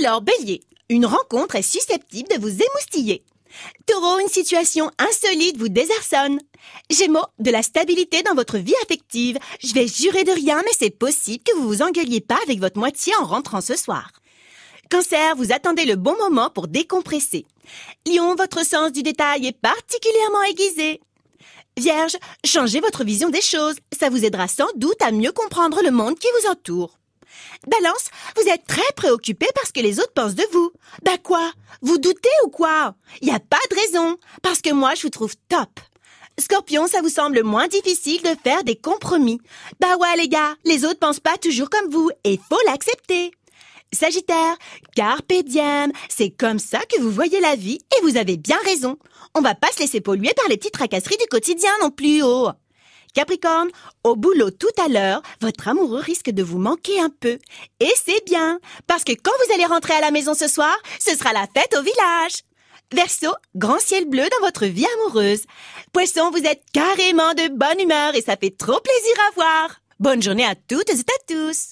Alors, bélier, une rencontre est susceptible de vous émoustiller. Taureau, une situation insolite vous désarçonne. Gémeaux, de la stabilité dans votre vie affective. Je vais jurer de rien, mais c'est possible que vous vous engueuliez pas avec votre moitié en rentrant ce soir. Cancer, vous attendez le bon moment pour décompresser. Lion, votre sens du détail est particulièrement aiguisé. Vierge, changez votre vision des choses. Ça vous aidera sans doute à mieux comprendre le monde qui vous entoure. Balance, vous êtes très préoccupé parce que les autres pensent de vous. Bah quoi? Vous doutez ou quoi? Y a pas de raison, parce que moi je vous trouve top. Scorpion, ça vous semble moins difficile de faire des compromis. Bah ouais les gars, les autres pensent pas toujours comme vous et faut l'accepter. Sagittaire, carpe diem, c'est comme ça que vous voyez la vie et vous avez bien raison. On va pas se laisser polluer par les petites tracasseries du quotidien non plus, oh. Capricorne, au boulot tout à l'heure, votre amoureux risque de vous manquer un peu. Et c'est bien, parce que quand vous allez rentrer à la maison ce soir, ce sera la fête au village. Verseau, grand ciel bleu dans votre vie amoureuse. Poisson, vous êtes carrément de bonne humeur et ça fait trop plaisir à voir. Bonne journée à toutes et à tous.